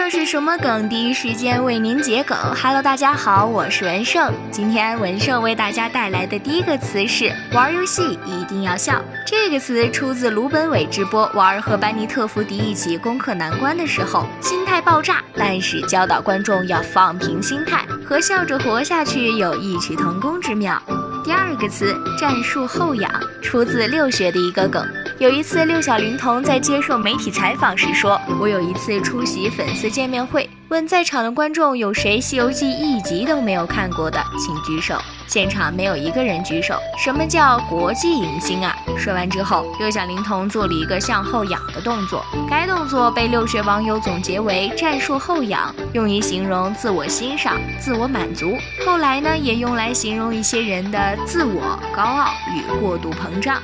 这是什么梗？第一时间为您解梗。Hello，大家好，我是文胜。今天文胜为大家带来的第一个词是“玩游戏一定要笑”。这个词出自鲁本伟直播玩儿和班尼特福迪一起攻克难关的时候，心态爆炸，但是教导观众要放平心态，和笑着活下去有异曲同工之妙。第二个词“战术后仰”出自六学的一个梗。有一次，六小龄童在接受媒体采访时说：“我有一次出席粉丝见面会，问在场的观众有谁《西游记》一集都没有看过的，请举手。现场没有一个人举手。什么叫国际影星啊？”说完之后，六小龄童做了一个向后仰的动作，该动作被六学网友总结为“战术后仰”，用于形容自我欣赏、自我满足。后来呢，也用来形容一些人的自我高傲与过度膨胀。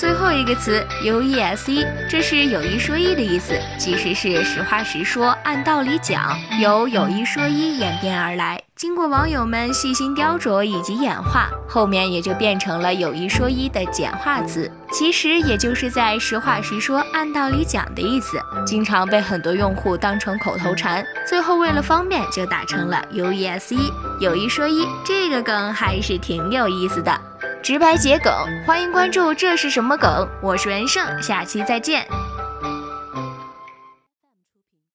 最后一个词 U E S E，这是有一说一的意思，其实是实话实说，按道理讲，由有一说一演变而来，经过网友们细心雕琢以及演化，后面也就变成了有一说一的简化词，其实也就是在实话实说，按道理讲的意思，经常被很多用户当成口头禅，最后为了方便就打成了 U E S E，有一说一，这个梗还是挺有意思的。直白解梗，欢迎关注。这是什么梗？我是袁胜，下期再见。